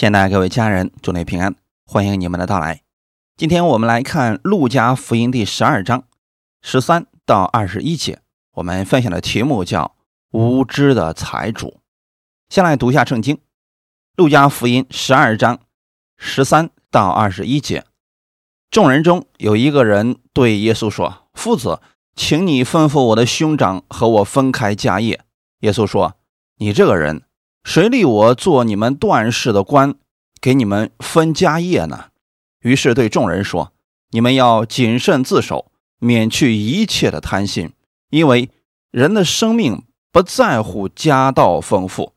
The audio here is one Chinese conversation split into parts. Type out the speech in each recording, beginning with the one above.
亲爱的各位家人，祝你平安，欢迎你们的到来。今天我们来看《路加福音》第十二章十三到二十一节，我们分享的题目叫“无知的财主”。先来读一下圣经，《路加福音》十二章十三到二十一节。众人中有一个人对耶稣说：“夫子，请你吩咐我的兄长和我分开家业。”耶稣说：“你这个人。”谁立我做你们段氏的官，给你们分家业呢？于是对众人说：“你们要谨慎自守，免去一切的贪心，因为人的生命不在乎家道丰富。”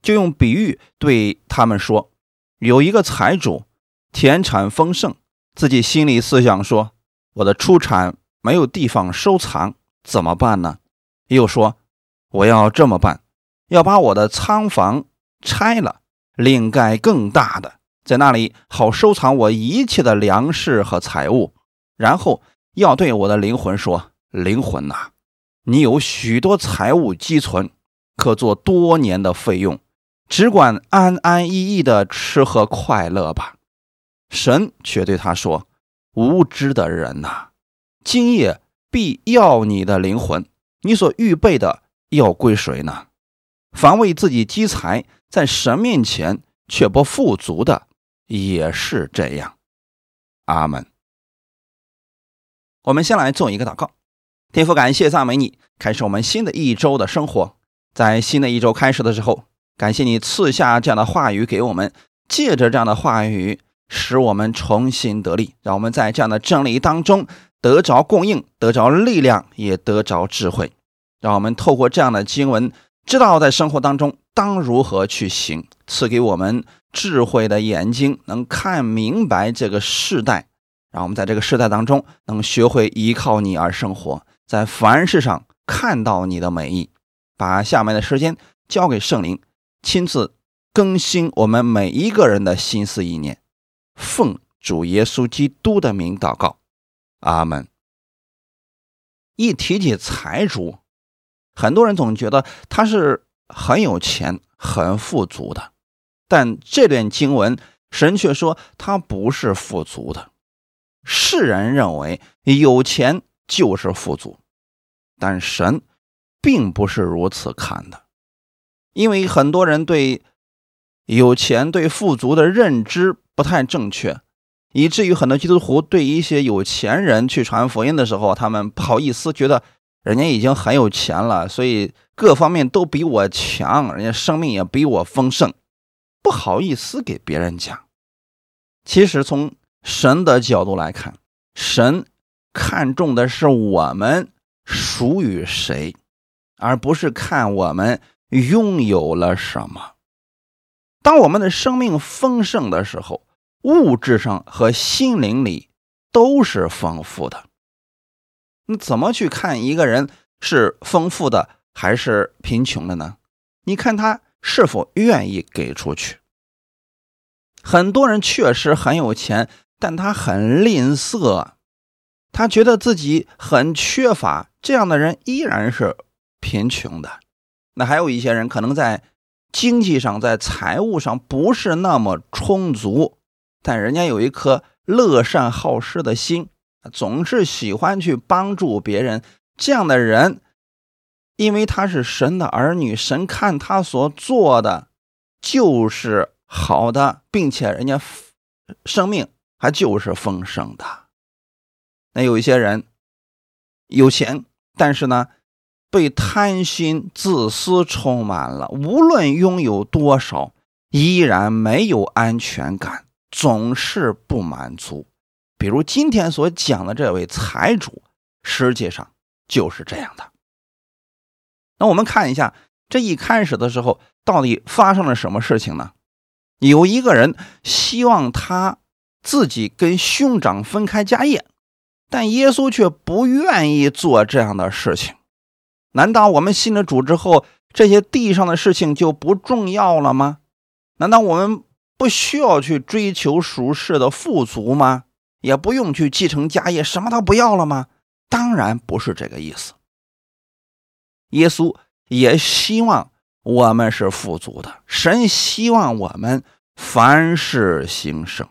就用比喻对他们说：“有一个财主，田产丰盛，自己心里思想说：我的出产没有地方收藏，怎么办呢？又说：我要这么办。”要把我的仓房拆了，另盖更大的，在那里好收藏我一切的粮食和财物。然后要对我的灵魂说：“灵魂呐，你有许多财物积存，可做多年的费用，只管安安逸逸的吃喝快乐吧。”神却对他说：“无知的人呐，今夜必要你的灵魂，你所预备的要归谁呢？”凡为自己积财，在神面前却不富足的，也是这样。阿门。我们先来做一个祷告，天父，感谢赞美你，开始我们新的一周的生活。在新的一周开始的时候，感谢你赐下这样的话语给我们，借着这样的话语，使我们重新得力，让我们在这样的真理当中得着供应，得着力量，也得着智慧。让我们透过这样的经文。知道在生活当中当如何去行，赐给我们智慧的眼睛，能看明白这个世代，让我们在这个世代当中能学会依靠你而生活，在凡事上看到你的美意。把下面的时间交给圣灵，亲自更新我们每一个人的心思意念。奉主耶稣基督的名祷告，阿门。一提起财主。很多人总觉得他是很有钱、很富足的，但这段经文神却说他不是富足的。世人认为有钱就是富足，但神并不是如此看的，因为很多人对有钱、对富足的认知不太正确，以至于很多基督徒对一些有钱人去传福音的时候，他们不好意思，觉得。人家已经很有钱了，所以各方面都比我强，人家生命也比我丰盛，不好意思给别人讲。其实从神的角度来看，神看重的是我们属于谁，而不是看我们拥有了什么。当我们的生命丰盛的时候，物质上和心灵里都是丰富的。你怎么去看一个人是丰富的还是贫穷的呢？你看他是否愿意给出去。很多人确实很有钱，但他很吝啬，他觉得自己很缺乏，这样的人依然是贫穷的。那还有一些人可能在经济上、在财务上不是那么充足，但人家有一颗乐善好施的心。总是喜欢去帮助别人，这样的人，因为他是神的儿女，神看他所做的就是好的，并且人家生命还就是丰盛的。那有一些人有钱，但是呢，被贪心、自私充满了，无论拥有多少，依然没有安全感，总是不满足。比如今天所讲的这位财主，实际上就是这样的。那我们看一下，这一开始的时候到底发生了什么事情呢？有一个人希望他自己跟兄长分开家业，但耶稣却不愿意做这样的事情。难道我们信了主之后，这些地上的事情就不重要了吗？难道我们不需要去追求俗世的富足吗？也不用去继承家业，什么都不要了吗？当然不是这个意思。耶稣也希望我们是富足的，神希望我们凡事兴盛。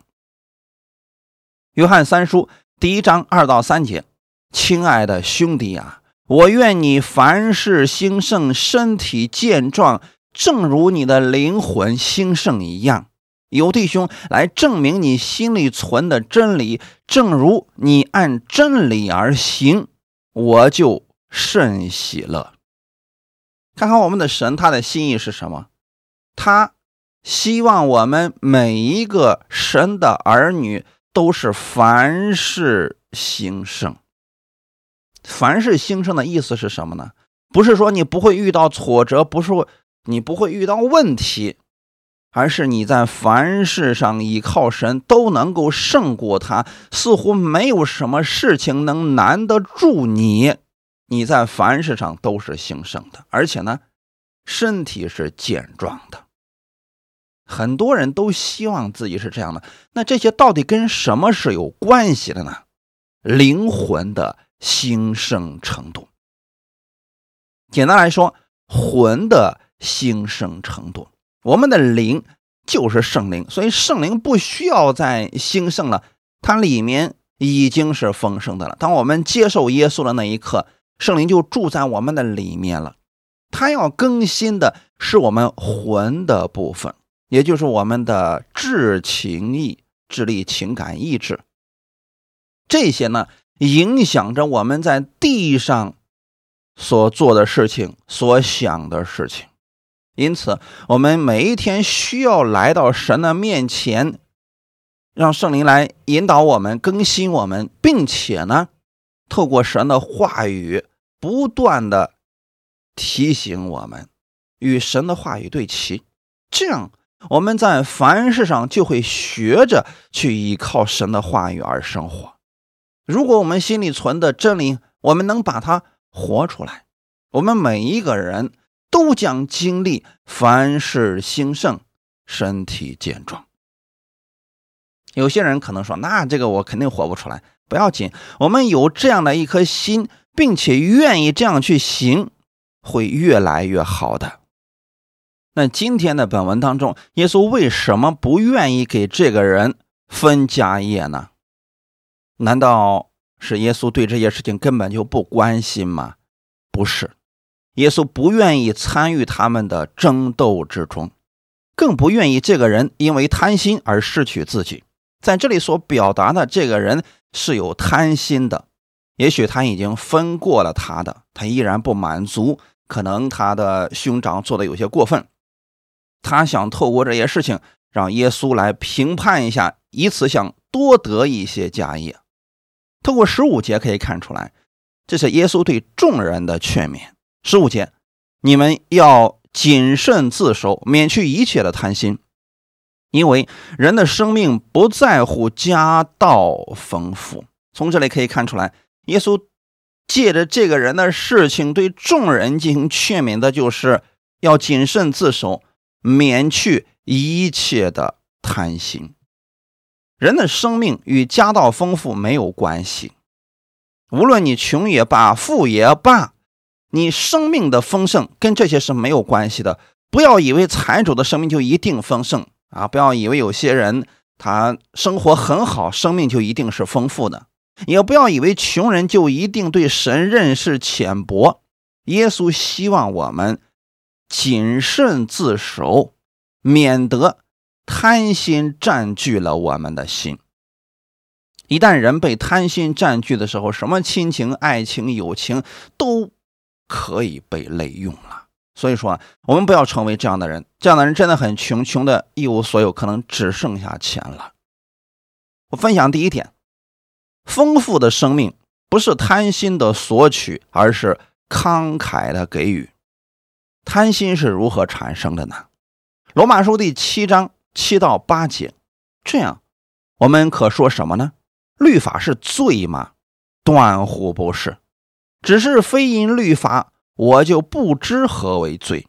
约翰三书第一章二到三节，亲爱的兄弟啊，我愿你凡事兴盛，身体健壮，正如你的灵魂兴盛一样。有弟兄来证明你心里存的真理，正如你按真理而行，我就甚喜乐。看看我们的神，他的心意是什么？他希望我们每一个神的儿女都是凡事兴盛。凡事兴盛的意思是什么呢？不是说你不会遇到挫折，不是你不会遇到问题。而是你在凡事上依靠神都能够胜过他，似乎没有什么事情能难得住你。你在凡事上都是兴盛的，而且呢，身体是健壮的。很多人都希望自己是这样的。那这些到底跟什么是有关系的呢？灵魂的兴盛程度。简单来说，魂的兴盛程度。我们的灵就是圣灵，所以圣灵不需要再兴盛了，它里面已经是丰盛的了。当我们接受耶稣的那一刻，圣灵就住在我们的里面了。它要更新的是我们魂的部分，也就是我们的智、情、意、智力、情感、意志，这些呢，影响着我们在地上所做的事情、所想的事情。因此，我们每一天需要来到神的面前，让圣灵来引导我们、更新我们，并且呢，透过神的话语，不断的提醒我们，与神的话语对齐。这样，我们在凡事上就会学着去依靠神的话语而生活。如果我们心里存的真理，我们能把它活出来，我们每一个人。都将经历凡事兴盛，身体健壮。有些人可能说：“那这个我肯定活不出来。”不要紧，我们有这样的一颗心，并且愿意这样去行，会越来越好的。那今天的本文当中，耶稣为什么不愿意给这个人分家业呢？难道是耶稣对这些事情根本就不关心吗？不是。耶稣不愿意参与他们的争斗之中，更不愿意这个人因为贪心而失去自己。在这里所表达的这个人是有贪心的，也许他已经分过了他的，他依然不满足。可能他的兄长做的有些过分，他想透过这些事情让耶稣来评判一下，以此想多得一些家业。透过十五节可以看出来，这是耶稣对众人的劝勉。十五节，你们要谨慎自守，免去一切的贪心，因为人的生命不在乎家道丰富。从这里可以看出来，耶稣借着这个人的事情对众人进行劝勉的，就是要谨慎自守，免去一切的贪心。人的生命与家道丰富没有关系，无论你穷也罢，富也罢。你生命的丰盛跟这些是没有关系的。不要以为财主的生命就一定丰盛啊！不要以为有些人他生活很好，生命就一定是丰富的。也不要以为穷人就一定对神认识浅薄。耶稣希望我们谨慎自守，免得贪心占据了我们的心。一旦人被贪心占据的时候，什么亲情、爱情、友情都。可以被累用了，所以说我们不要成为这样的人。这样的人真的很穷，穷的一无所有，可能只剩下钱了。我分享第一点：丰富的生命不是贪心的索取，而是慷慨的给予。贪心是如何产生的呢？罗马书第七章七到八节，这样我们可说什么呢？律法是罪吗？断乎不是。只是非因律法，我就不知何为罪；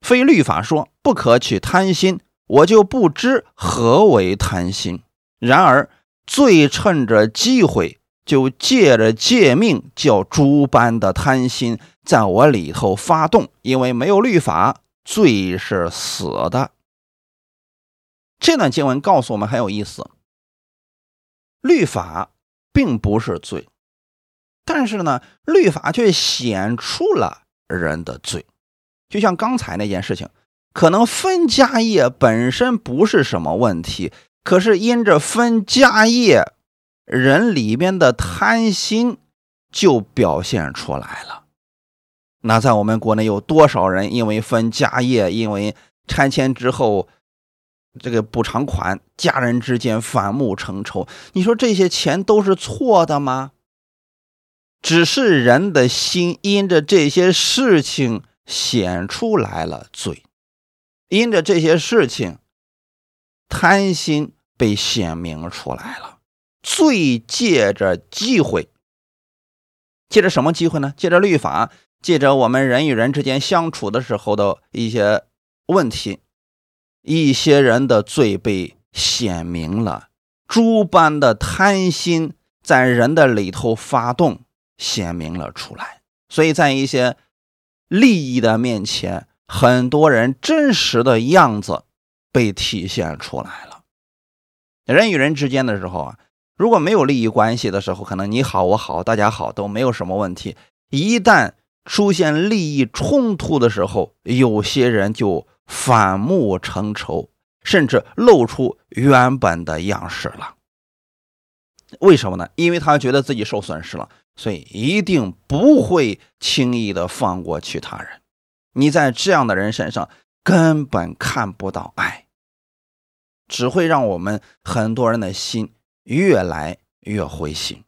非律法说不可取贪心，我就不知何为贪心。然而罪趁着机会，就借着借命，叫诸般的贪心在我里头发动。因为没有律法，罪是死的。这段经文告诉我们很有意思，律法并不是罪，但是呢，律法却显出了人的罪。就像刚才那件事情，可能分家业本身不是什么问题，可是因着分家业，人里边的贪心就表现出来了。那在我们国内有多少人因为分家业，因为拆迁之后？这个补偿款，家人之间反目成仇。你说这些钱都是错的吗？只是人的心因着这些事情显出来了罪，因着这些事情，贪心被显明出来了。罪借着机会，借着什么机会呢？借着律法，借着我们人与人之间相处的时候的一些问题。一些人的罪被显明了，诸般的贪心在人的里头发动，显明了出来。所以在一些利益的面前，很多人真实的样子被体现出来了。人与人之间的时候啊，如果没有利益关系的时候，可能你好我好大家好都没有什么问题。一旦出现利益冲突的时候，有些人就。反目成仇，甚至露出原本的样式了。为什么呢？因为他觉得自己受损失了，所以一定不会轻易的放过其他人。你在这样的人身上根本看不到爱，只会让我们很多人的心越来越灰心。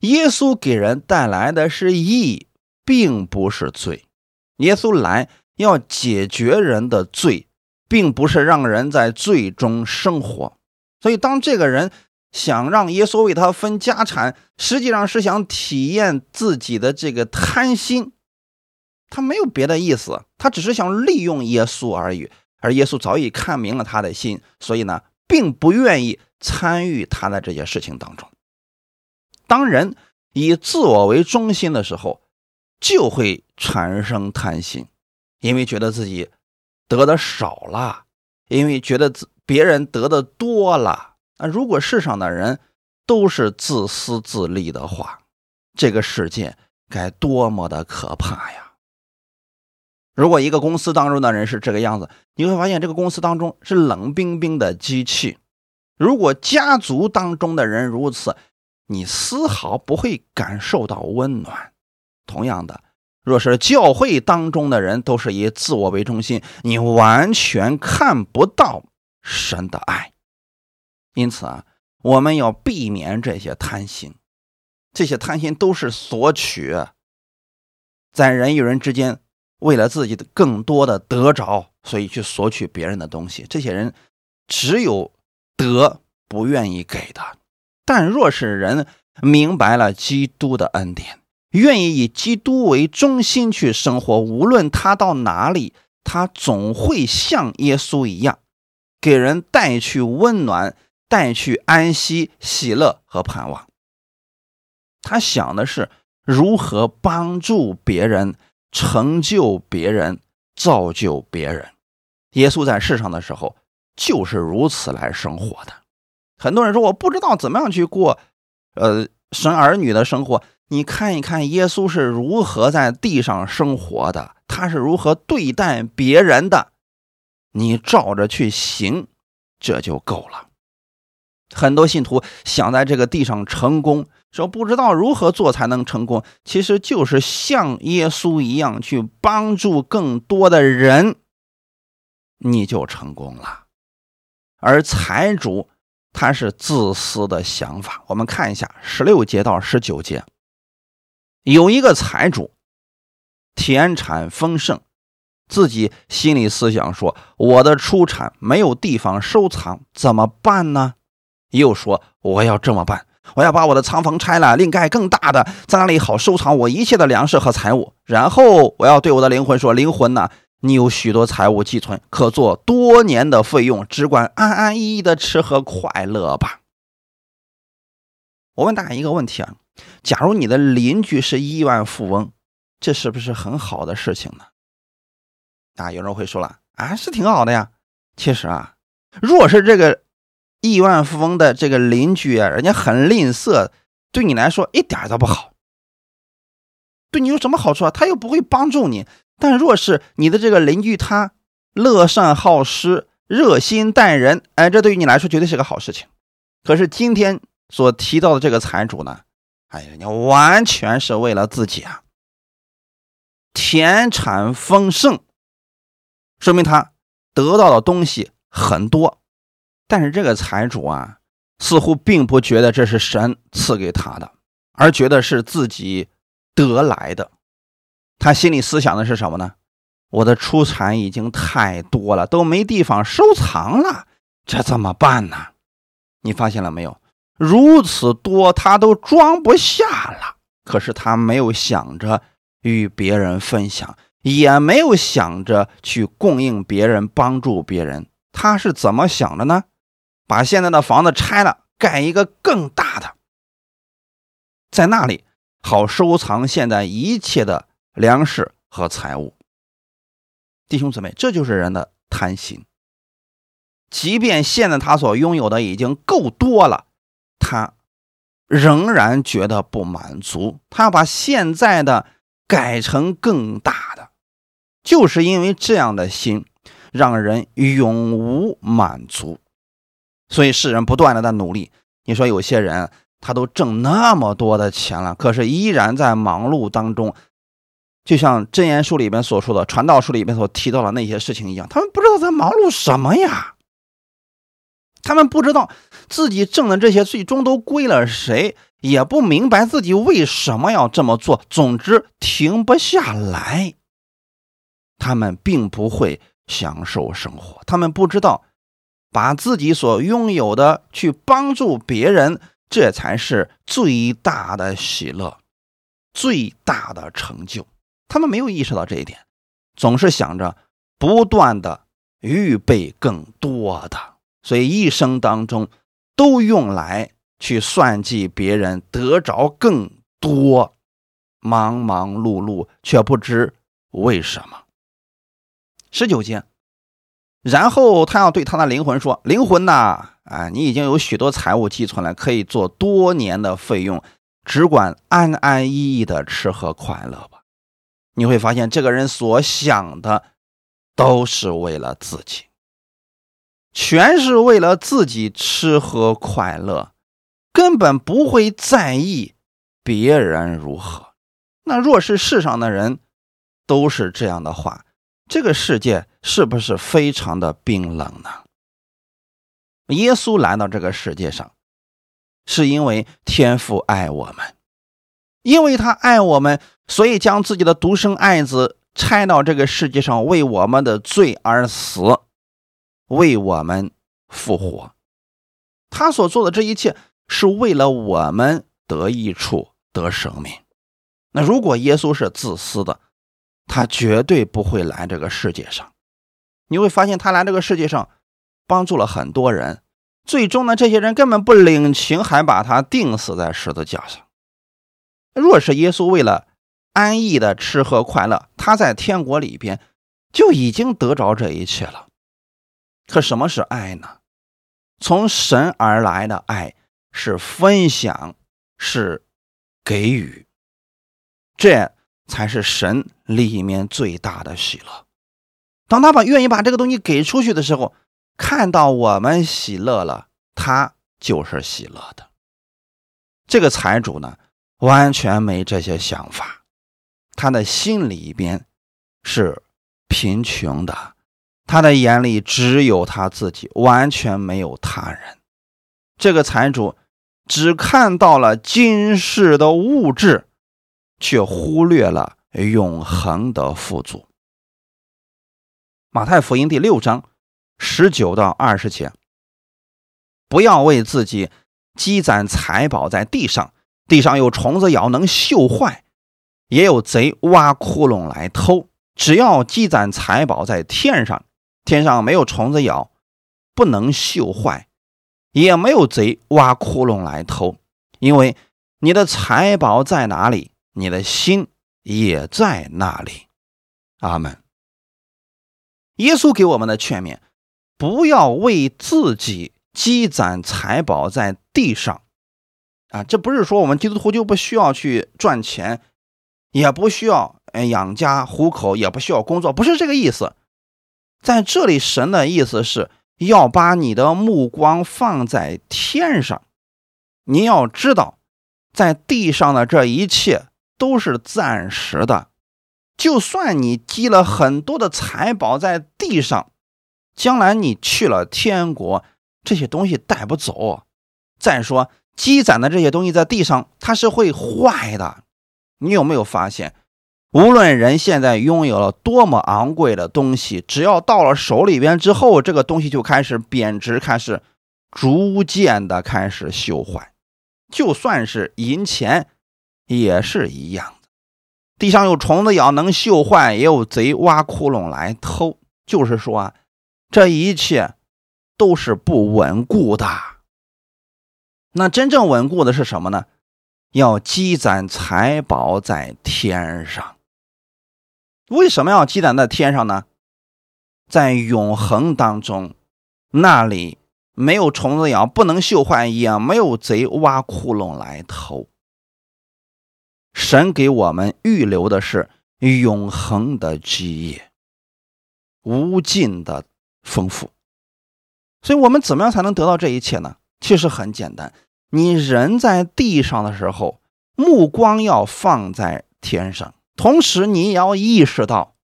耶稣给人带来的是义，并不是罪。耶稣来。要解决人的罪，并不是让人在罪中生活。所以，当这个人想让耶稣为他分家产，实际上是想体验自己的这个贪心。他没有别的意思，他只是想利用耶稣而已。而耶稣早已看明了他的心，所以呢，并不愿意参与他的这些事情当中。当人以自我为中心的时候，就会产生贪心。因为觉得自己得的少了，因为觉得别人得的多了。那如果世上的人都是自私自利的话，这个世界该多么的可怕呀！如果一个公司当中的人是这个样子，你会发现这个公司当中是冷冰冰的机器。如果家族当中的人如此，你丝毫不会感受到温暖。同样的。若是教会当中的人都是以自我为中心，你完全看不到神的爱。因此啊，我们要避免这些贪心，这些贪心都是索取，在人与人之间，为了自己的更多的得着，所以去索取别人的东西。这些人只有得不愿意给的。但若是人明白了基督的恩典。愿意以基督为中心去生活，无论他到哪里，他总会像耶稣一样，给人带去温暖，带去安息、喜乐和盼望。他想的是如何帮助别人、成就别人、造就别人。耶稣在世上的时候就是如此来生活的。很多人说我不知道怎么样去过，呃，神儿女的生活。你看一看耶稣是如何在地上生活的，他是如何对待别人的，你照着去行，这就够了。很多信徒想在这个地上成功，说不知道如何做才能成功，其实就是像耶稣一样去帮助更多的人，你就成功了。而财主他是自私的想法，我们看一下十六节到十九节。有一个财主，田产丰盛，自己心里思想说：“我的出产没有地方收藏，怎么办呢？”又说：“我要这么办，我要把我的仓房拆了，另盖更大的，在那里好收藏我一切的粮食和财物。然后我要对我的灵魂说：‘灵魂呐，你有许多财物寄存，可做多年的费用，只管安安逸逸的吃喝快乐吧。’”我问大家一个问题啊。假如你的邻居是亿万富翁，这是不是很好的事情呢？啊，有人会说了，啊，是挺好的呀。其实啊，若是这个亿万富翁的这个邻居啊，人家很吝啬，对你来说一点都不好，对你有什么好处啊？他又不会帮助你。但若是你的这个邻居他乐善好施、热心待人，哎，这对于你来说绝对是个好事情。可是今天所提到的这个财主呢，哎呀，你完全是为了自己啊，田产丰盛，说明他得到的东西很多。但是这个财主啊，似乎并不觉得这是神赐给他的，而觉得是自己得来的。他心里思想的是什么呢？我的出产已经太多了，都没地方收藏了，这怎么办呢？你发现了没有？如此多，他都装不下了。可是他没有想着与别人分享，也没有想着去供应别人、帮助别人。他是怎么想的呢？把现在的房子拆了，盖一个更大的，在那里好收藏现在一切的。粮食和财物，弟兄姊妹，这就是人的贪心。即便现在他所拥有的已经够多了，他仍然觉得不满足。他要把现在的改成更大的，就是因为这样的心，让人永无满足。所以世人不断的在努力。你说有些人他都挣那么多的钱了，可是依然在忙碌当中。就像真言书里边所说的，传道书里边所提到的那些事情一样，他们不知道在忙碌什么呀？他们不知道自己挣的这些最终都归了谁，也不明白自己为什么要这么做。总之，停不下来。他们并不会享受生活，他们不知道把自己所拥有的去帮助别人，这才是最大的喜乐，最大的成就。他们没有意识到这一点，总是想着不断的预备更多的，所以一生当中都用来去算计别人得着更多，忙忙碌碌却不知为什么。十九节，然后他要对他的灵魂说：“灵魂呐，啊，你已经有许多财物积存了，可以做多年的费用，只管安安逸逸的吃喝快乐吧。”你会发现，这个人所想的都是为了自己，全是为了自己吃喝快乐，根本不会在意别人如何。那若是世上的人都是这样的话，这个世界是不是非常的冰冷呢？耶稣来到这个世界上，是因为天父爱我们。因为他爱我们，所以将自己的独生爱子拆到这个世界上，为我们的罪而死，为我们复活。他所做的这一切是为了我们得益处、得生命。那如果耶稣是自私的，他绝对不会来这个世界上。你会发现，他来这个世界上帮助了很多人，最终呢，这些人根本不领情，还把他钉死在十字架上。若是耶稣为了安逸的吃喝快乐，他在天国里边就已经得着这一切了。可什么是爱呢？从神而来的爱是分享，是给予，这才是神里面最大的喜乐。当他把愿意把这个东西给出去的时候，看到我们喜乐了，他就是喜乐的。这个财主呢？完全没这些想法，他的心里边是贫穷的，他的眼里只有他自己，完全没有他人。这个财主只看到了今世的物质，却忽略了永恒的富足。马太福音第六章十九到二十节，不要为自己积攒财宝在地上。地上有虫子咬，能锈坏；也有贼挖窟窿来偷。只要积攒财宝在天上，天上没有虫子咬，不能锈坏；也没有贼挖窟窿来偷。因为你的财宝在哪里，你的心也在那里。阿门。耶稣给我们的劝勉，不要为自己积攒财宝在地上。啊，这不是说我们基督徒就不需要去赚钱，也不需要养家糊口，也不需要工作，不是这个意思。在这里，神的意思是要把你的目光放在天上。你要知道，在地上的这一切都是暂时的，就算你积了很多的财宝在地上，将来你去了天国，这些东西带不走。再说。积攒的这些东西在地上，它是会坏的。你有没有发现，无论人现在拥有了多么昂贵的东西，只要到了手里边之后，这个东西就开始贬值，开始逐渐的开始锈坏。就算是银钱，也是一样的。地上有虫子咬，能锈坏；也有贼挖窟窿来偷。就是说啊，这一切都是不稳固的。那真正稳固的是什么呢？要积攒财宝在天上。为什么要积攒在天上呢？在永恒当中，那里没有虫子咬，不能锈坏，也没有贼挖窟窿来偷。神给我们预留的是永恒的基业，无尽的丰富。所以，我们怎么样才能得到这一切呢？其实很简单。你人在地上的时候，目光要放在天上，同时你也要意识到，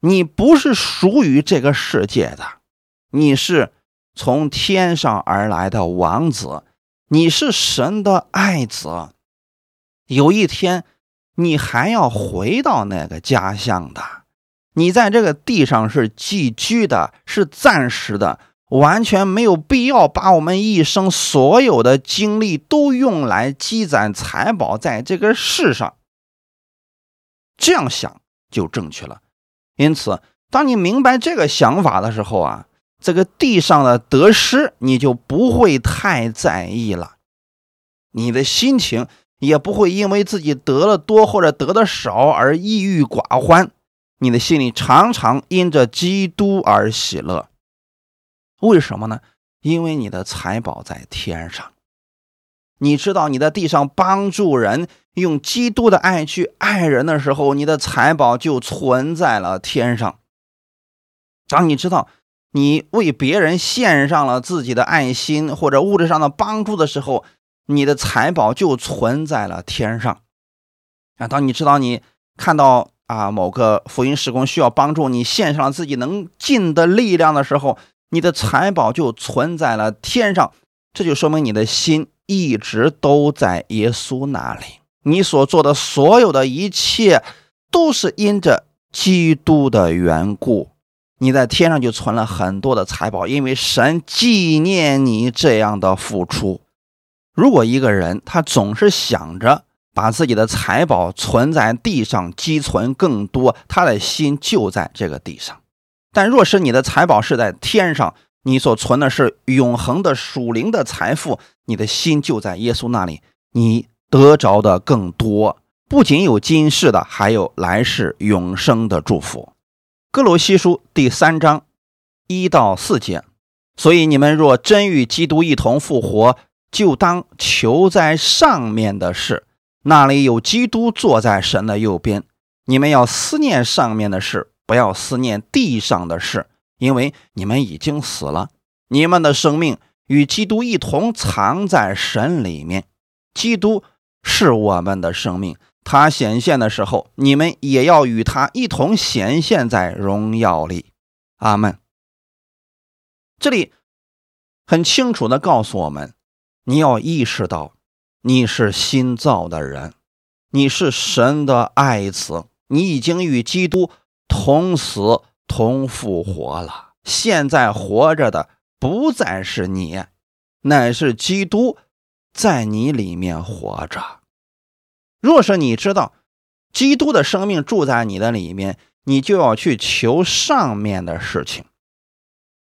你不是属于这个世界的，你是从天上而来的王子，你是神的爱子。有一天，你还要回到那个家乡的。你在这个地上是寄居的，是暂时的。完全没有必要把我们一生所有的精力都用来积攒财宝在这个世上，这样想就正确了。因此，当你明白这个想法的时候啊，这个地上的得失你就不会太在意了，你的心情也不会因为自己得了多或者得的少而抑郁寡欢，你的心里常常因着基督而喜乐。为什么呢？因为你的财宝在天上，你知道你在地上帮助人，用基督的爱去爱人的时候，你的财宝就存在了天上。当你知道你为别人献上了自己的爱心或者物质上的帮助的时候，你的财宝就存在了天上。啊，当你知道你看到啊某个福音施工需要帮助，你献上自己能尽的力量的时候。你的财宝就存在了天上，这就说明你的心一直都在耶稣那里。你所做的所有的一切，都是因着基督的缘故。你在天上就存了很多的财宝，因为神纪念你这样的付出。如果一个人他总是想着把自己的财宝存在地上，积存更多，他的心就在这个地上。但若是你的财宝是在天上，你所存的是永恒的属灵的财富，你的心就在耶稣那里，你得着的更多，不仅有今世的，还有来世永生的祝福。哥罗西书第三章一到四节，所以你们若真与基督一同复活，就当求在上面的事，那里有基督坐在神的右边，你们要思念上面的事。不要思念地上的事，因为你们已经死了，你们的生命与基督一同藏在神里面。基督是我们的生命，他显现的时候，你们也要与他一同显现在荣耀里。阿门。这里很清楚的告诉我们，你要意识到你是新造的人，你是神的爱子，你已经与基督。同死同复活了。现在活着的不再是你，乃是基督在你里面活着。若是你知道基督的生命住在你的里面，你就要去求上面的事情。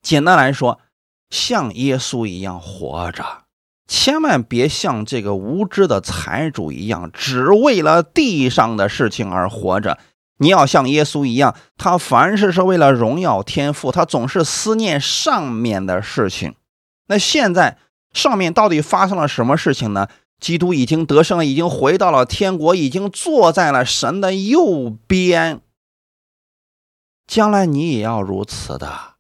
简单来说，像耶稣一样活着，千万别像这个无知的财主一样，只为了地上的事情而活着。你要像耶稣一样，他凡事是为了荣耀天赋，他总是思念上面的事情。那现在上面到底发生了什么事情呢？基督已经得胜了，已经回到了天国，已经坐在了神的右边。将来你也要如此的，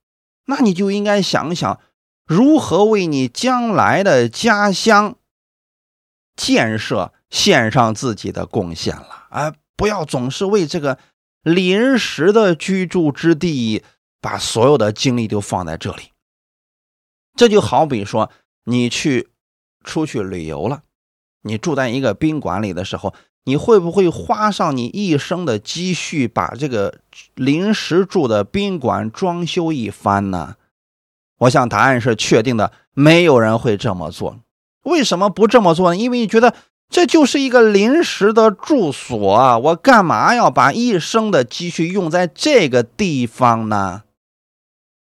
那你就应该想想如何为你将来的家乡建设献上自己的贡献了啊！不要总是为这个临时的居住之地，把所有的精力都放在这里。这就好比说，你去出去旅游了，你住在一个宾馆里的时候。你会不会花上你一生的积蓄，把这个临时住的宾馆装修一番呢？我想答案是确定的，没有人会这么做。为什么不这么做呢？因为你觉得这就是一个临时的住所啊，我干嘛要把一生的积蓄用在这个地方呢？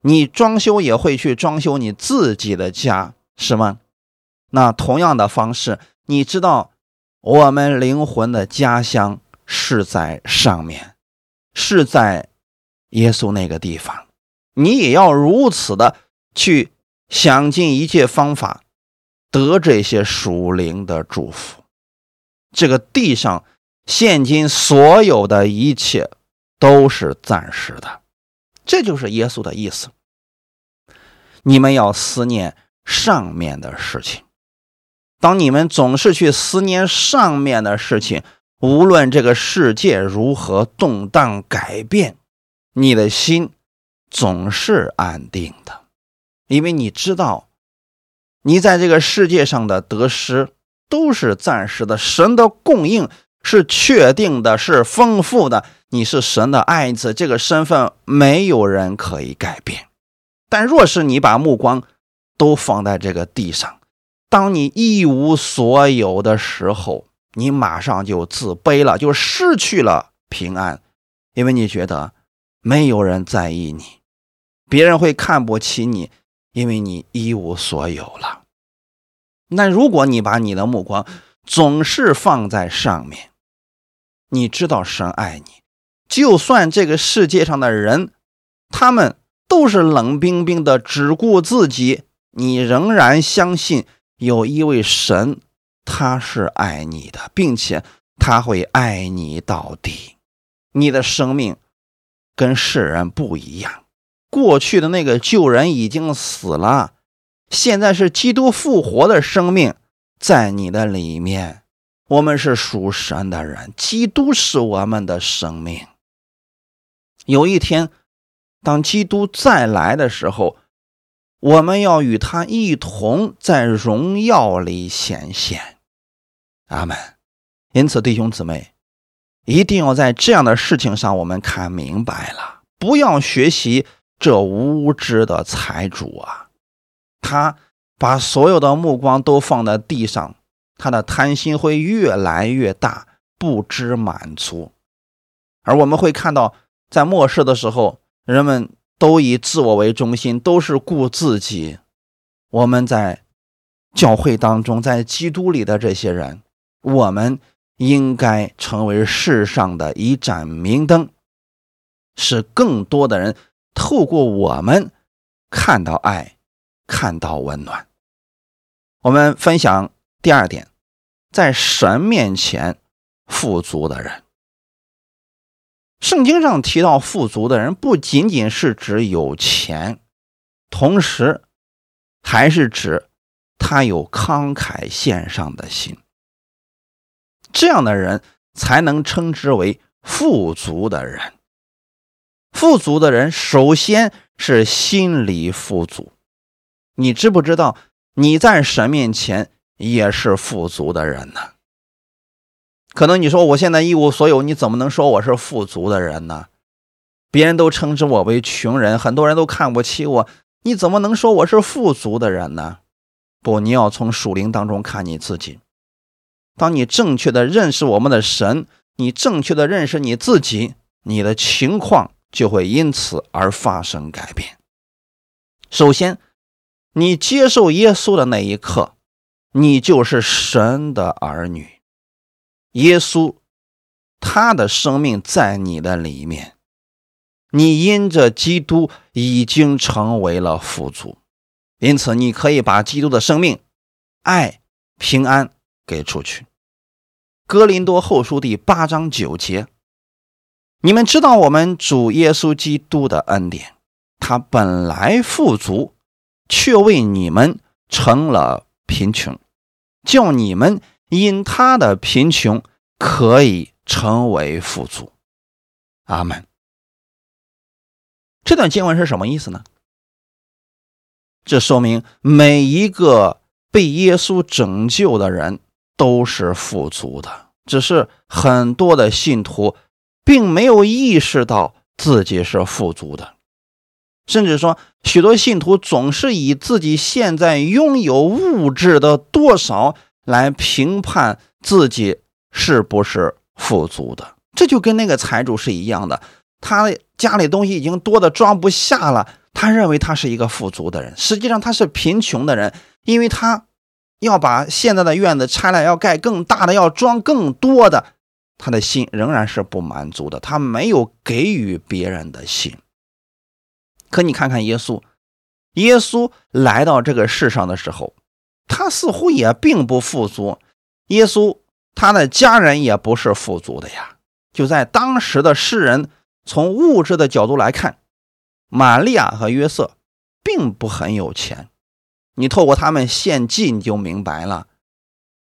你装修也会去装修你自己的家，是吗？那同样的方式，你知道。我们灵魂的家乡是在上面，是在耶稣那个地方。你也要如此的去想尽一切方法，得这些属灵的祝福。这个地上现今所有的一切都是暂时的，这就是耶稣的意思。你们要思念上面的事情。当你们总是去思念上面的事情，无论这个世界如何动荡改变，你的心总是安定的，因为你知道，你在这个世界上的得失都是暂时的，神的供应是确定的，是丰富的。你是神的爱子，这个身份没有人可以改变。但若是你把目光都放在这个地上，当你一无所有的时候，你马上就自卑了，就失去了平安，因为你觉得没有人在意你，别人会看不起你，因为你一无所有了。那如果你把你的目光总是放在上面，你知道神爱你，就算这个世界上的人，他们都是冷冰冰的，只顾自己，你仍然相信。有一位神，他是爱你的，并且他会爱你到底。你的生命跟世人不一样，过去的那个旧人已经死了，现在是基督复活的生命在你的里面。我们是属神的人，基督是我们的生命。有一天，当基督再来的时候。我们要与他一同在荣耀里显现，阿门。因此，弟兄姊妹，一定要在这样的事情上，我们看明白了，不要学习这无知的财主啊！他把所有的目光都放在地上，他的贪心会越来越大，不知满足。而我们会看到，在末世的时候，人们。都以自我为中心，都是顾自己。我们在教会当中，在基督里的这些人，我们应该成为世上的一盏明灯，使更多的人透过我们看到爱，看到温暖。我们分享第二点，在神面前富足的人。圣经上提到富足的人，不仅仅是指有钱，同时还是指他有慷慨献上的心。这样的人才能称之为富足的人。富足的人，首先是心里富足。你知不知道，你在神面前也是富足的人呢？可能你说我现在一无所有，你怎么能说我是富足的人呢？别人都称之我为穷人，很多人都看不起我，你怎么能说我是富足的人呢？不，你要从属灵当中看你自己。当你正确的认识我们的神，你正确的认识你自己，你的情况就会因此而发生改变。首先，你接受耶稣的那一刻，你就是神的儿女。耶稣，他的生命在你的里面，你因着基督已经成为了富足，因此你可以把基督的生命、爱、平安给出去。哥林多后书第八章九节，你们知道我们主耶稣基督的恩典，他本来富足，却为你们成了贫穷，叫你们因他的贫穷可以成为富足。阿门。这段经文是什么意思呢？这说明每一个被耶稣拯救的人。都是富足的，只是很多的信徒并没有意识到自己是富足的，甚至说许多信徒总是以自己现在拥有物质的多少来评判自己是不是富足的。这就跟那个财主是一样的，他家里东西已经多的装不下了，他认为他是一个富足的人，实际上他是贫穷的人，因为他。要把现在的院子拆了，要盖更大的，要装更多的，他的心仍然是不满足的，他没有给予别人的心。可你看看耶稣，耶稣来到这个世上的时候，他似乎也并不富足。耶稣他的家人也不是富足的呀。就在当时的世人从物质的角度来看，玛利亚和约瑟并不很有钱。你透过他们献祭，你就明白了。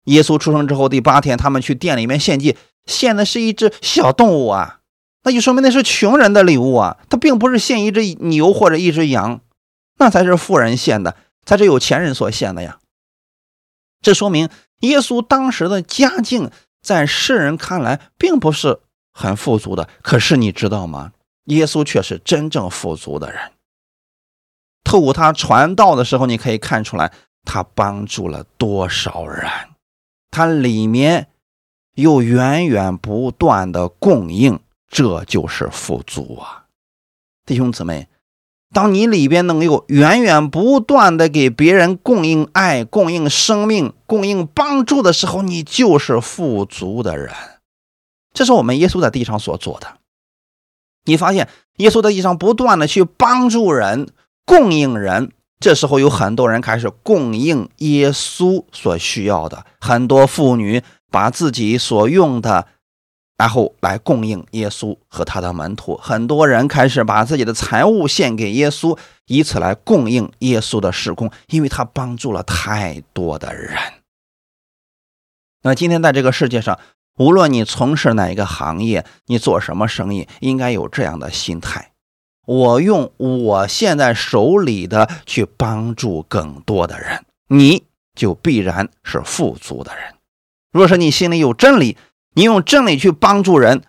耶稣出生之后第八天，他们去店里面献祭，献的是一只小动物啊，那就说明那是穷人的礼物啊。他并不是献一只牛或者一只羊，那才是富人献的，才是有钱人所献的呀。这说明耶稣当时的家境在世人看来并不是很富足的。可是你知道吗？耶稣却是真正富足的人。透过他传道的时候，你可以看出来他帮助了多少人，他里面又源源不断的供应，这就是富足啊！弟兄姊妹，当你里边能有源源不断的给别人供应爱、供应生命、供应帮助的时候，你就是富足的人。这是我们耶稣在地上所做的。你发现耶稣在地上不断的去帮助人。供应人，这时候有很多人开始供应耶稣所需要的。很多妇女把自己所用的，然后来供应耶稣和他的门徒。很多人开始把自己的财物献给耶稣，以此来供应耶稣的事工，因为他帮助了太多的人。那今天在这个世界上，无论你从事哪一个行业，你做什么生意，应该有这样的心态。我用我现在手里的去帮助更多的人，你就必然是富足的人。若是你心里有真理，你用真理去帮助人，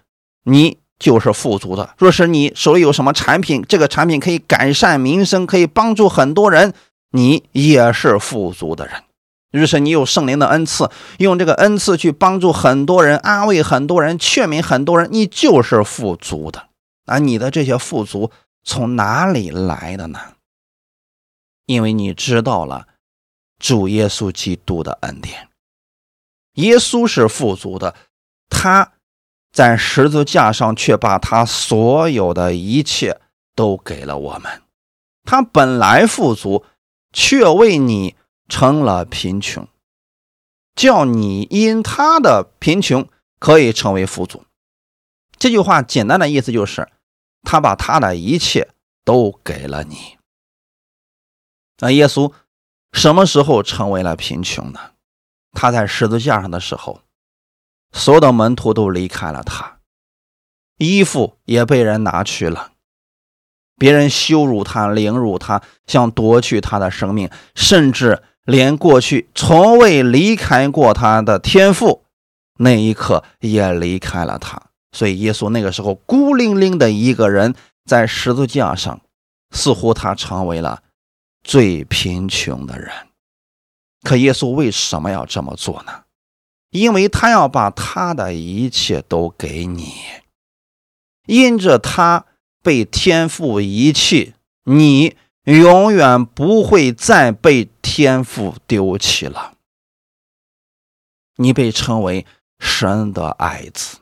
你就是富足的。若是你手里有什么产品，这个产品可以改善民生，可以帮助很多人，你也是富足的人。若是你有圣灵的恩赐，用这个恩赐去帮助很多人，安慰很多人，劝勉很多人，你就是富足的。而你的这些富足。从哪里来的呢？因为你知道了主耶稣基督的恩典。耶稣是富足的，他在十字架上却把他所有的一切都给了我们。他本来富足，却为你成了贫穷，叫你因他的贫穷可以成为富足。这句话简单的意思就是。他把他的一切都给了你。那耶稣什么时候成为了贫穷呢？他在十字架上的时候，所有的门徒都离开了他，衣服也被人拿去了，别人羞辱他、凌辱他，想夺去他的生命，甚至连过去从未离开过他的天父，那一刻也离开了他。所以，耶稣那个时候孤零零的一个人在十字架上，似乎他成为了最贫穷的人。可耶稣为什么要这么做呢？因为他要把他的一切都给你，因着他被天父遗弃，你永远不会再被天父丢弃了。你被称为神的爱子。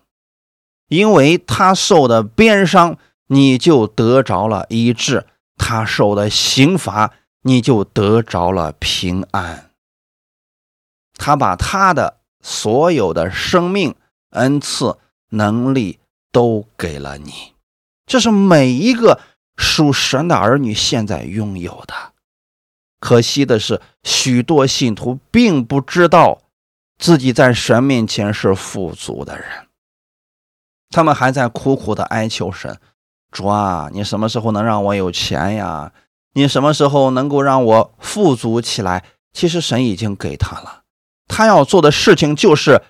因为他受的鞭伤，你就得着了医治；他受的刑罚，你就得着了平安。他把他的所有的生命、恩赐、能力都给了你，这是每一个属神的儿女现在拥有的。可惜的是，许多信徒并不知道自己在神面前是富足的人，他们还在苦苦的哀求神：“主啊，你什么时候能让我有钱呀？你什么时候能够让我富足起来？”其实神已经给他了，他要做的事情就是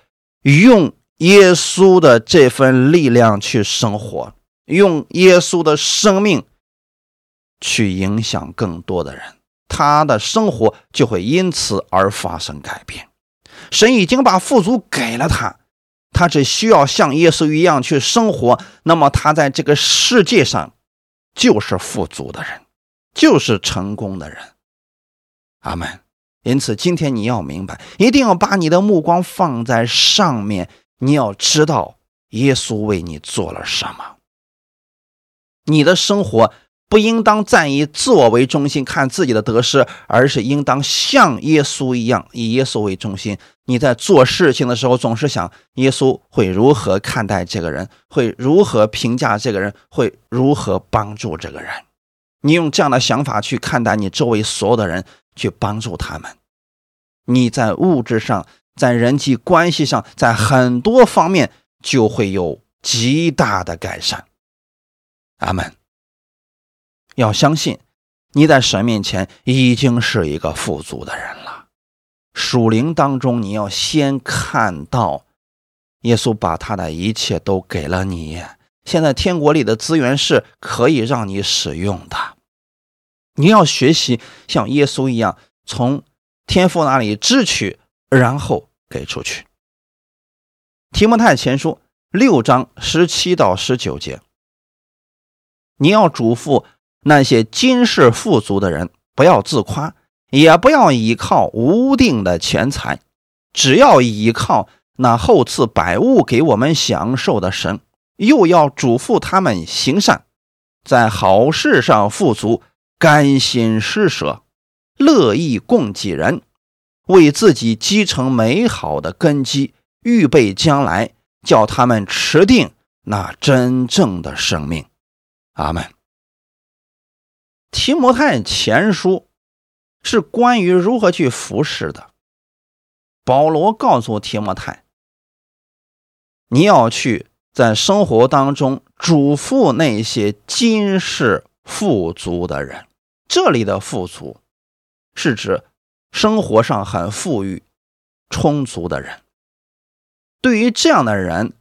用耶稣的这份力量去生活，用耶稣的生命去影响更多的人。他的生活就会因此而发生改变。神已经把富足给了他，他只需要像耶稣一样去生活，那么他在这个世界上就是富足的人，就是成功的人。阿门。因此，今天你要明白，一定要把你的目光放在上面。你要知道耶稣为你做了什么，你的生活。不应当再以自我为中心看自己的得失，而是应当像耶稣一样以耶稣为中心。你在做事情的时候，总是想耶稣会如何看待这个人，会如何评价这个人，会如何帮助这个人。你用这样的想法去看待你周围所有的人，去帮助他们。你在物质上，在人际关系上，在很多方面就会有极大的改善。阿门。要相信，你在神面前已经是一个富足的人了。属灵当中，你要先看到，耶稣把他的一切都给了你。现在天国里的资源是可以让你使用的。你要学习像耶稣一样，从天父那里支取，然后给出去。提摩太前书六章十七到十九节，你要嘱咐。那些今世富足的人，不要自夸，也不要依靠无定的钱财，只要依靠那后赐百物给我们享受的神。又要嘱咐他们行善，在好事上富足，甘心施舍，乐意供给人，为自己积成美好的根基，预备将来，叫他们持定那真正的生命。阿门。提摩太前书是关于如何去服侍的。保罗告诉提摩太：“你要去在生活当中嘱咐那些今世富足的人。这里的富足是指生活上很富裕、充足的人。对于这样的人，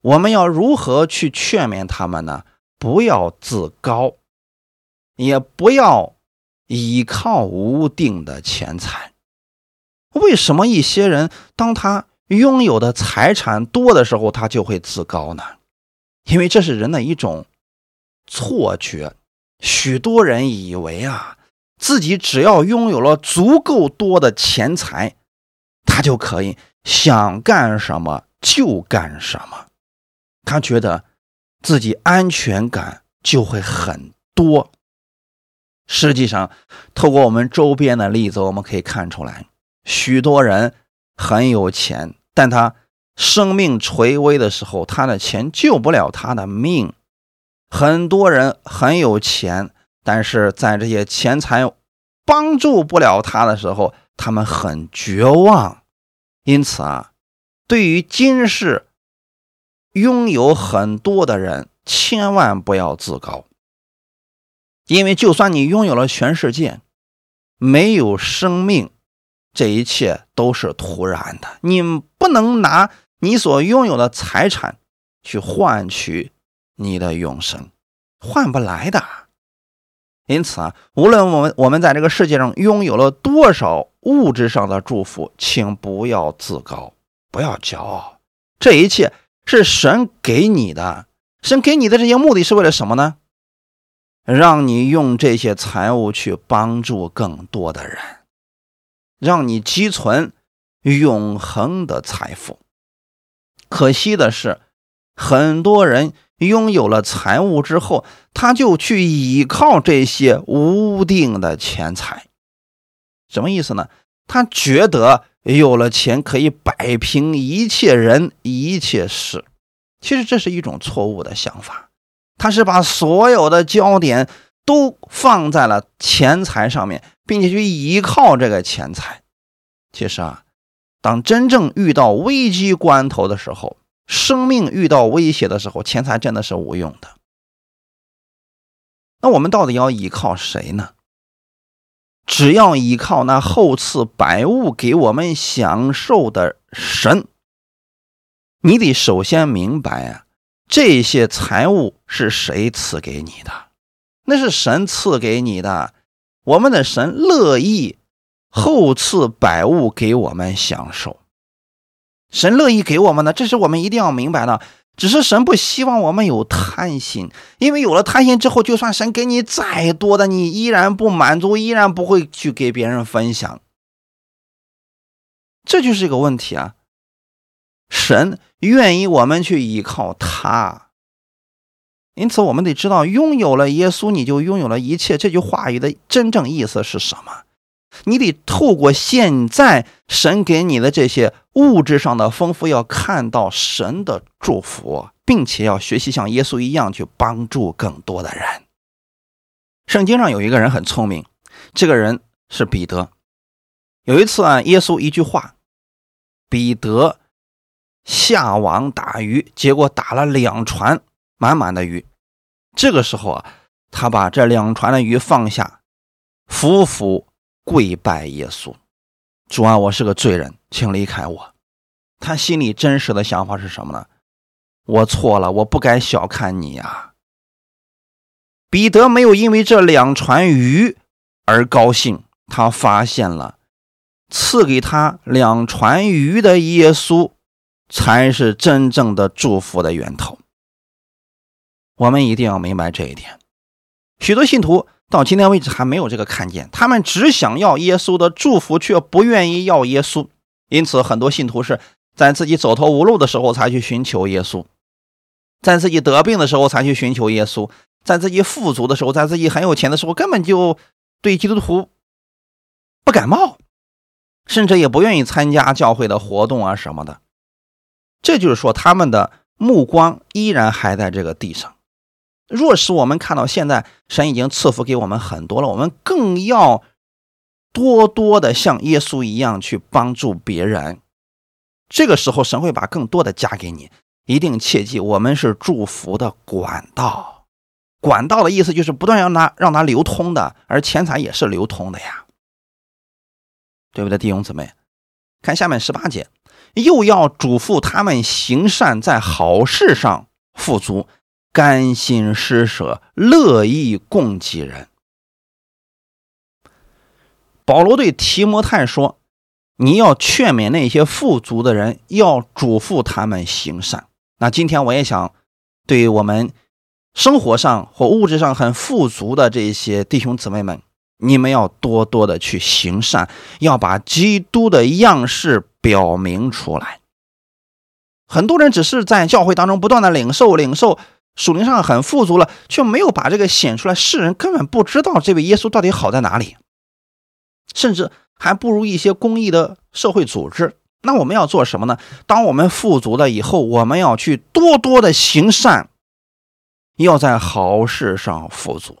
我们要如何去劝勉他们呢？不要自高。”也不要依靠无定的钱财。为什么一些人当他拥有的财产多的时候，他就会自高呢？因为这是人的一种错觉。许多人以为啊，自己只要拥有了足够多的钱财，他就可以想干什么就干什么。他觉得自己安全感就会很多。实际上，透过我们周边的例子，我们可以看出来，许多人很有钱，但他生命垂危的时候，他的钱救不了他的命。很多人很有钱，但是在这些钱财帮助不了他的时候，他们很绝望。因此啊，对于今世拥有很多的人，千万不要自高。因为就算你拥有了全世界，没有生命，这一切都是突然的。你不能拿你所拥有的财产去换取你的永生，换不来的。因此啊，无论我们我们在这个世界上拥有了多少物质上的祝福，请不要自高，不要骄傲。这一切是神给你的，神给你的这些目的是为了什么呢？让你用这些财物去帮助更多的人，让你积存永恒的财富。可惜的是，很多人拥有了财物之后，他就去依靠这些无定的钱财。什么意思呢？他觉得有了钱可以摆平一切人一切事。其实这是一种错误的想法。他是把所有的焦点都放在了钱财上面，并且去依靠这个钱财。其实啊，当真正遇到危机关头的时候，生命遇到威胁的时候，钱财真的是无用的。那我们到底要依靠谁呢？只要依靠那厚赐百物给我们享受的神，你得首先明白啊。这些财物是谁赐给你的？那是神赐给你的。我们的神乐意厚赐百物给我们享受，神乐意给我们的，这是我们一定要明白的。只是神不希望我们有贪心，因为有了贪心之后，就算神给你再多的，你依然不满足，依然不会去给别人分享。这就是一个问题啊。神愿意我们去依靠他，因此我们得知道，拥有了耶稣，你就拥有了一切。这句话语的真正意思是什么？你得透过现在神给你的这些物质上的丰富，要看到神的祝福，并且要学习像耶稣一样去帮助更多的人。圣经上有一个人很聪明，这个人是彼得。有一次啊，耶稣一句话，彼得。下网打鱼，结果打了两船满满的鱼。这个时候啊，他把这两船的鱼放下，夫妇跪拜耶稣：“主啊，我是个罪人，请离开我。”他心里真实的想法是什么呢？我错了，我不该小看你呀。彼得没有因为这两船鱼而高兴，他发现了赐给他两船鱼的耶稣。才是真正的祝福的源头。我们一定要明白这一点。许多信徒到今天为止还没有这个看见，他们只想要耶稣的祝福，却不愿意要耶稣。因此，很多信徒是在自己走投无路的时候才去寻求耶稣，在自己得病的时候才去寻求耶稣，在自己富足的时候，在自己很有钱的时候，根本就对基督徒不感冒，甚至也不愿意参加教会的活动啊什么的。这就是说，他们的目光依然还在这个地上。若是我们看到现在神已经赐福给我们很多了，我们更要多多的像耶稣一样去帮助别人。这个时候，神会把更多的加给你。一定切记，我们是祝福的管道。管道的意思就是不断让它让它流通的，而钱财也是流通的呀，对不对，弟兄姊妹？看下面十八节。又要嘱咐他们行善，在好事上富足，甘心施舍，乐意供给人。保罗对提摩太说：“你要劝勉那些富足的人，要嘱咐他们行善。”那今天我也想对我们生活上或物质上很富足的这些弟兄姊妹们。你们要多多的去行善，要把基督的样式表明出来。很多人只是在教会当中不断的领受、领受，属灵上很富足了，却没有把这个显出来，世人根本不知道这位耶稣到底好在哪里，甚至还不如一些公益的社会组织。那我们要做什么呢？当我们富足了以后，我们要去多多的行善，要在好事上富足。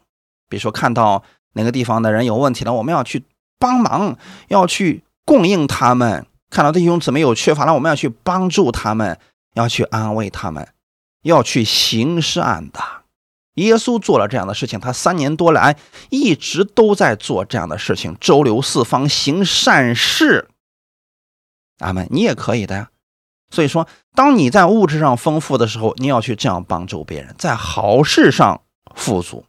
比如说看到。哪个地方的人有问题了，我们要去帮忙，要去供应他们。看到弟兄姊妹有缺乏了，我们要去帮助他们，要去安慰他们，要去行善的。耶稣做了这样的事情，他三年多来一直都在做这样的事情，周流四方行善事。阿门，你也可以的呀。所以说，当你在物质上丰富的时候，你要去这样帮助别人，在好事上富足。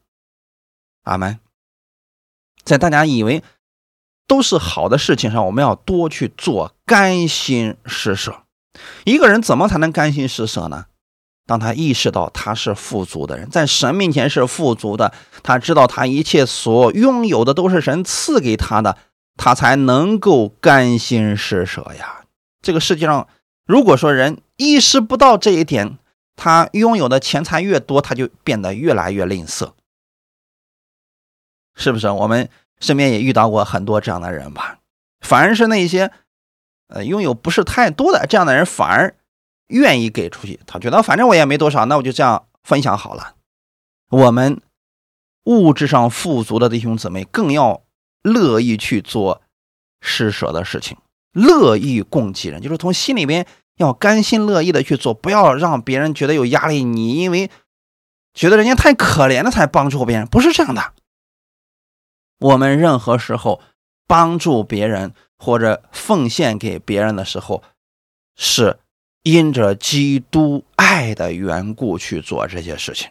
阿门。在大家以为都是好的事情上，我们要多去做，甘心施舍。一个人怎么才能甘心施舍呢？当他意识到他是富足的人，在神面前是富足的，他知道他一切所拥有的都是神赐给他的，他才能够甘心施舍呀。这个世界上，如果说人意识不到这一点，他拥有的钱财越多，他就变得越来越吝啬，是不是？我们身边也遇到过很多这样的人吧？反而是那些，呃，拥有不是太多的这样的人，反而愿意给出去。他觉得反正我也没多少，那我就这样分享好了。我们物质上富足的弟兄姊妹，更要乐意去做施舍的事情，乐意供给人，就是从心里边。要甘心乐意的去做，不要让别人觉得有压力。你因为觉得人家太可怜了才帮助别人，不是这样的。我们任何时候帮助别人或者奉献给别人的时候，是因着基督爱的缘故去做这些事情。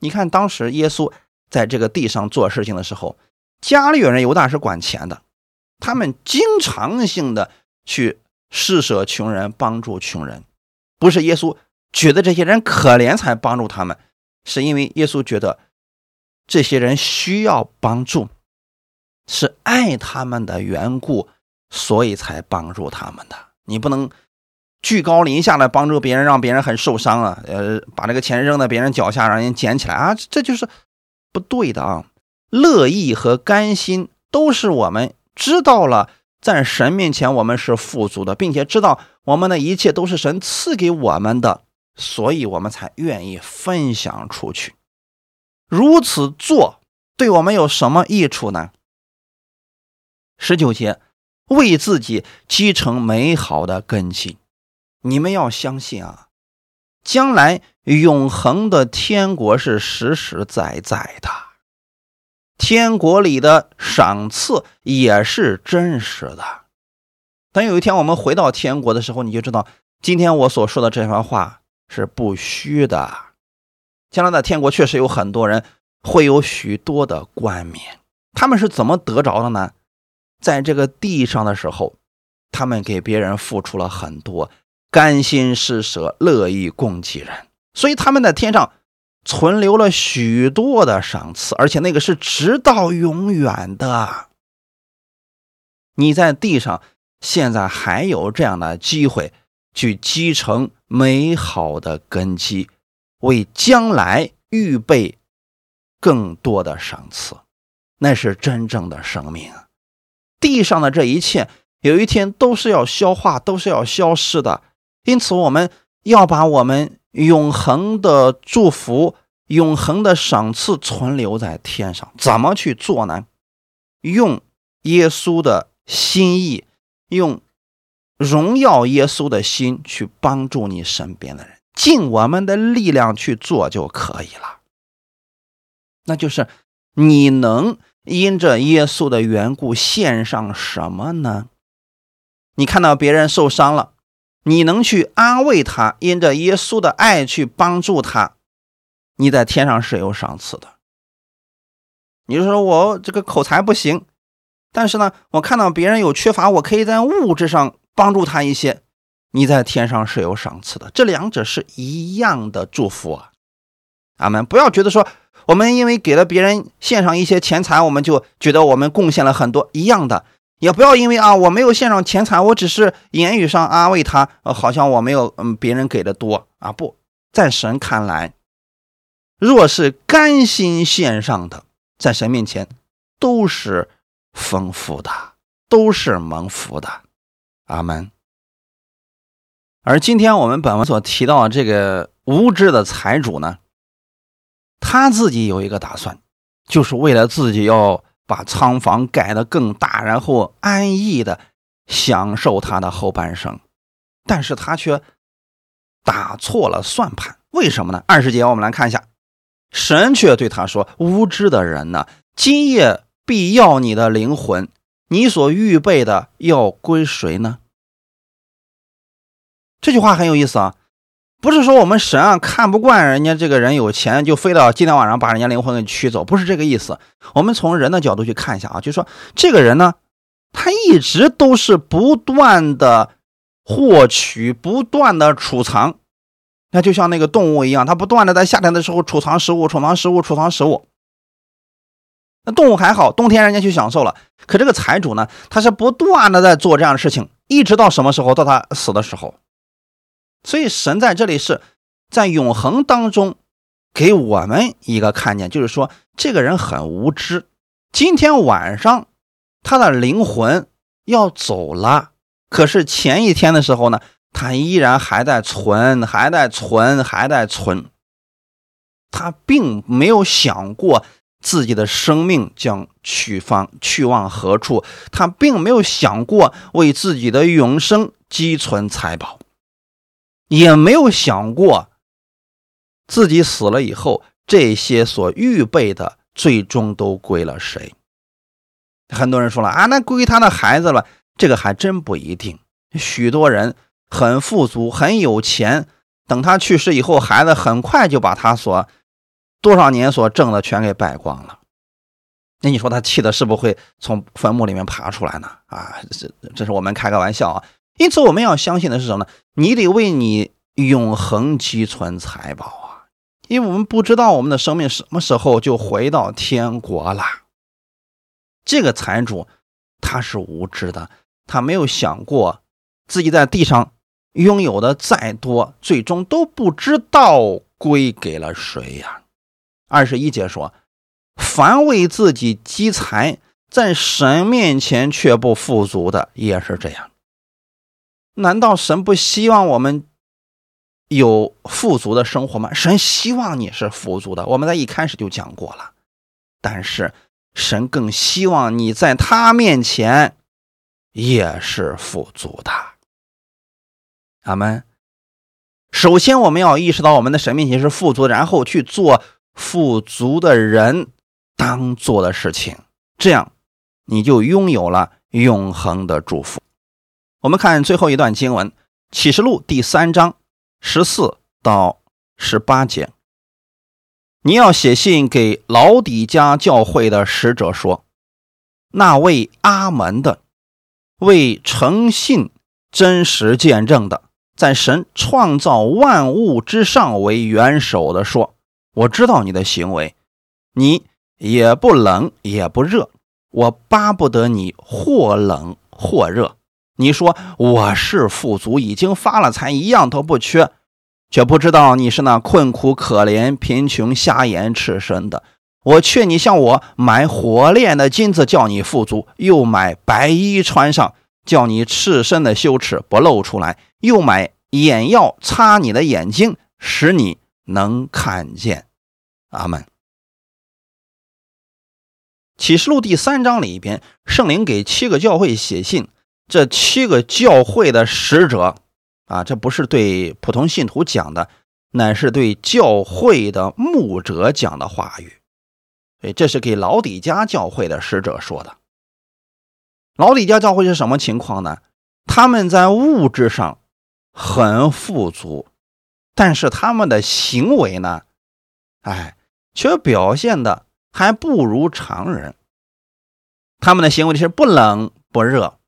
你看，当时耶稣在这个地上做事情的时候，家里有人犹大是管钱的，他们经常性的去。施舍穷人，帮助穷人，不是耶稣觉得这些人可怜才帮助他们，是因为耶稣觉得这些人需要帮助，是爱他们的缘故，所以才帮助他们的。你不能居高临下的帮助别人，让别人很受伤啊！呃，把这个钱扔在别人脚下，让人捡起来啊，这就是不对的啊！乐意和甘心都是我们知道了。在神面前，我们是富足的，并且知道我们的一切都是神赐给我们的，所以我们才愿意分享出去。如此做对我们有什么益处呢？十九节，为自己积成美好的根基。你们要相信啊，将来永恒的天国是实实在在的。天国里的赏赐也是真实的。等有一天我们回到天国的时候，你就知道今天我所说的这番话是不虚的。将来的天国确实有很多人会有许多的冠冕，他们是怎么得着的呢？在这个地上的时候，他们给别人付出了很多，甘心施舍，乐意供给人，所以他们在天上。存留了许多的赏赐，而且那个是直到永远的。你在地上现在还有这样的机会去积成美好的根基，为将来预备更多的赏赐，那是真正的生命。地上的这一切有一天都是要消化，都是要消失的，因此我们要把我们。永恒的祝福，永恒的赏赐存留在天上，怎么去做呢？用耶稣的心意，用荣耀耶稣的心去帮助你身边的人，尽我们的力量去做就可以了。那就是你能因着耶稣的缘故献上什么呢？你看到别人受伤了。你能去安慰他，因着耶稣的爱去帮助他，你在天上是有赏赐的。你就说我这个口才不行，但是呢，我看到别人有缺乏，我可以在物质上帮助他一些，你在天上是有赏赐的。这两者是一样的祝福啊！阿门！不要觉得说我们因为给了别人献上一些钱财，我们就觉得我们贡献了很多，一样的。也不要因为啊，我没有献上钱财，我只是言语上安慰他，好像我没有嗯别人给的多啊。不在神看来，若是甘心献上的，在神面前都是丰富的，都是蒙福的。阿门。而今天我们本文所提到这个无知的财主呢，他自己有一个打算，就是为了自己要。把仓房盖得更大，然后安逸的享受他的后半生，但是他却打错了算盘。为什么呢？二十节我们来看一下，神却对他说：“无知的人呢，今夜必要你的灵魂，你所预备的要归谁呢？”这句话很有意思啊。不是说我们神啊看不惯人家这个人有钱，就非得今天晚上把人家灵魂给取走，不是这个意思。我们从人的角度去看一下啊，就说这个人呢，他一直都是不断的获取，不断的储藏，那就像那个动物一样，它不断的在夏天的时候储藏食物，储藏食物，储藏食物。那动物还好，冬天人家去享受了。可这个财主呢，他是不断的在做这样的事情，一直到什么时候？到他死的时候。所以神在这里是在永恒当中给我们一个看见，就是说这个人很无知。今天晚上他的灵魂要走了，可是前一天的时候呢，他依然还在存，还在存，还在存。他并没有想过自己的生命将去方去往何处，他并没有想过为自己的永生积存财宝，也没有想过自己死了以后这些所预备的最终都归了谁。很多人说了啊，那归他的孩子了，这个还真不一定。许多人很富足，很有钱，等他去世以后，孩子很快就把他所多少年所挣的全给败光了，那你说他气的是不会从坟墓里面爬出来呢？啊，这这是我们开个玩笑啊。因此我们要相信的是什么呢？你得为你永恒积存财宝啊，因为我们不知道我们的生命什么时候就回到天国了。这个财主他是无知的，他没有想过自己在地上拥有的再多，最终都不知道归给了谁呀。二十一节说：“凡为自己积财，在神面前却不富足的，也是这样。难道神不希望我们有富足的生活吗？神希望你是富足的。我们在一开始就讲过了。但是神更希望你在他面前也是富足的。阿门。首先，我们要意识到我们的神面前是富足，然后去做。”富足的人当做的事情，这样你就拥有了永恒的祝福。我们看最后一段经文，《启示录》第三章十四到十八节。你要写信给老底家教会的使者说：“那位阿门的，为诚信真实见证的，在神创造万物之上为元首的说。”我知道你的行为，你也不冷也不热，我巴不得你或冷或热。你说我是富足，已经发了财，一样都不缺，却不知道你是那困苦可怜、贫穷瞎眼赤身的。我劝你向我买火炼的金子，叫你富足；又买白衣穿上，叫你赤身的羞耻不露出来；又买眼药擦你的眼睛，使你。能看见，阿门。启示录第三章里边，圣灵给七个教会写信，这七个教会的使者啊，这不是对普通信徒讲的，乃是对教会的牧者讲的话语。所以这是给老底家教会的使者说的。老底家教会是什么情况呢？他们在物质上很富足。但是他们的行为呢，哎，却表现的还不如常人。他们的行为是不冷不热。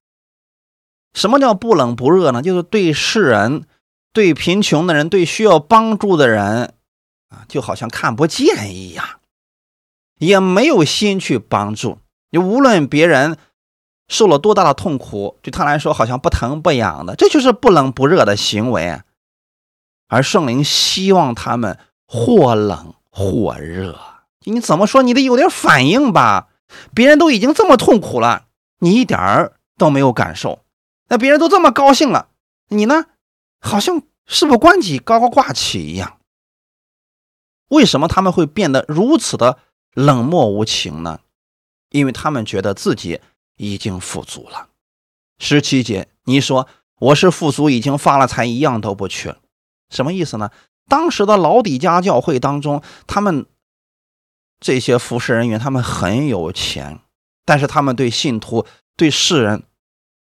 什么叫不冷不热呢？就是对世人、对贫穷的人、对需要帮助的人，啊，就好像看不见一样，也没有心去帮助。你无论别人受了多大的痛苦，对他来说好像不疼不痒的，这就是不冷不热的行为。而圣灵希望他们或冷或热，你怎么说？你得有点反应吧？别人都已经这么痛苦了，你一点儿都没有感受。那别人都这么高兴了，你呢？好像事不关己高高挂起一样。为什么他们会变得如此的冷漠无情呢？因为他们觉得自己已经富足了。十七节，你说我是富足，已经发了财，一样都不缺。什么意思呢？当时的老底家教会当中，他们这些服侍人员，他们很有钱，但是他们对信徒、对世人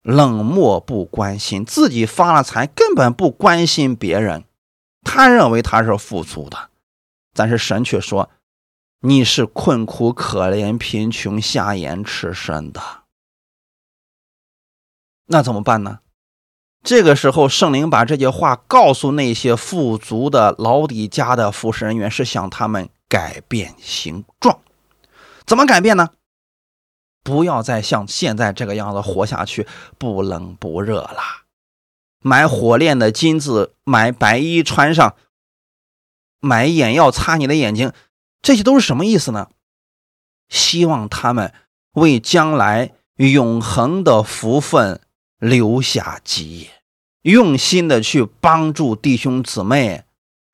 冷漠不关心，自己发了财，根本不关心别人。他认为他是富足的，但是神却说：“你是困苦可怜、贫穷瞎眼赤身的。”那怎么办呢？这个时候，圣灵把这些话告诉那些富足的老底家的服侍人员，是想他们改变形状。怎么改变呢？不要再像现在这个样子活下去，不冷不热了。买火炼的金子，买白衣穿上，买眼药擦你的眼睛，这些都是什么意思呢？希望他们为将来永恒的福分留下基业，用心的去帮助弟兄姊妹，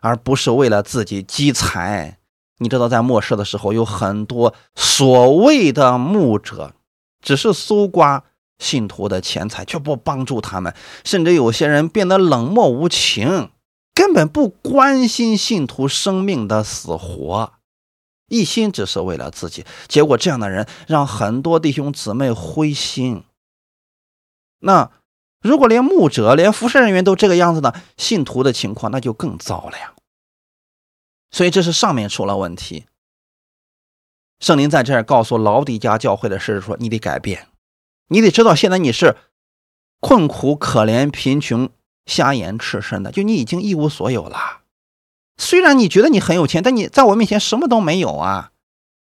而不是为了自己积财。你知道，在末世的时候，有很多所谓的牧者，只是搜刮信徒的钱财，却不帮助他们，甚至有些人变得冷漠无情，根本不关心信徒生命的死活，一心只是为了自己。结果，这样的人让很多弟兄姊妹灰心。那如果连牧者、连服侍人员都这个样子呢？信徒的情况那就更糟了呀。所以这是上面出了问题。圣灵在这儿告诉老底家教会的是说：你得改变，你得知道现在你是困苦、可怜、贫穷、瞎眼、赤身的，就你已经一无所有了。虽然你觉得你很有钱，但你在我面前什么都没有啊。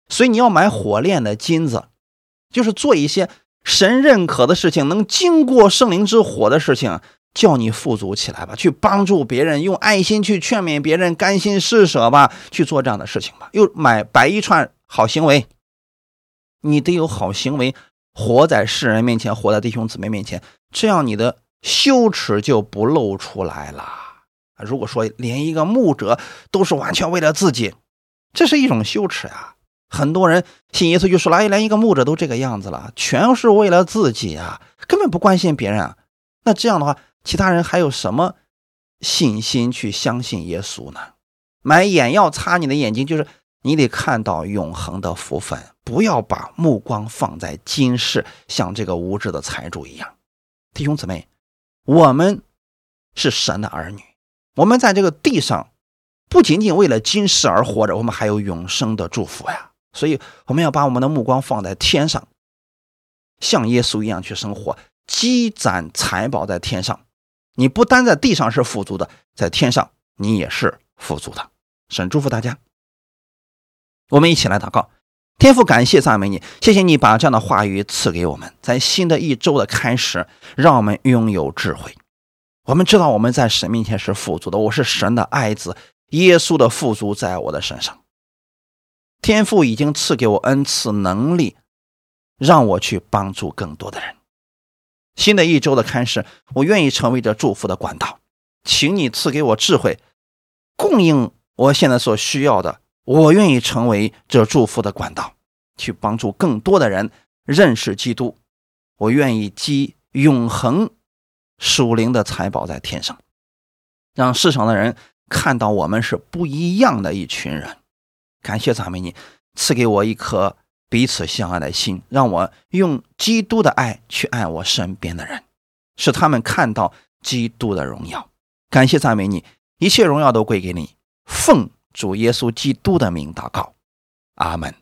所以你要买火炼的金子，就是做一些神认可的事情，能经过圣灵之火的事情。叫你富足起来吧，去帮助别人，用爱心去劝勉别人，甘心施舍吧，去做这样的事情吧。又买白一串好行为，你得有好行为，活在世人面前，活在弟兄姊妹面前，这样你的羞耻就不露出来了。如果说连一个牧者都是完全为了自己，这是一种羞耻啊！很多人信耶稣就说了，哎，连一个牧者都这个样子了，全是为了自己啊，根本不关心别人啊。那这样的话。其他人还有什么信心去相信耶稣呢？买眼药擦你的眼睛，就是你得看到永恒的福分，不要把目光放在今世，像这个无知的财主一样。弟兄姊妹，我们是神的儿女，我们在这个地上不仅仅为了今世而活着，我们还有永生的祝福呀。所以我们要把我们的目光放在天上，像耶稣一样去生活，积攒财宝在天上。你不单在地上是富足的，在天上你也是富足的。神祝福大家，我们一起来祷告。天父，感谢赞美你，谢谢你把这样的话语赐给我们，在新的一周的开始，让我们拥有智慧。我们知道我们在神面前是富足的，我是神的爱子，耶稣的富足在我的身上。天父已经赐给我恩赐能力，让我去帮助更多的人。新的一周的开始，我愿意成为这祝福的管道，请你赐给我智慧，供应我现在所需要的。我愿意成为这祝福的管道，去帮助更多的人认识基督。我愿意积永恒属灵的财宝在天上，让世上的人看到我们是不一样的一群人。感谢赞美你，赐给我一颗。彼此相爱的心，让我用基督的爱去爱我身边的人，使他们看到基督的荣耀。感谢赞美你，一切荣耀都归给你。奉主耶稣基督的名祷告，阿门。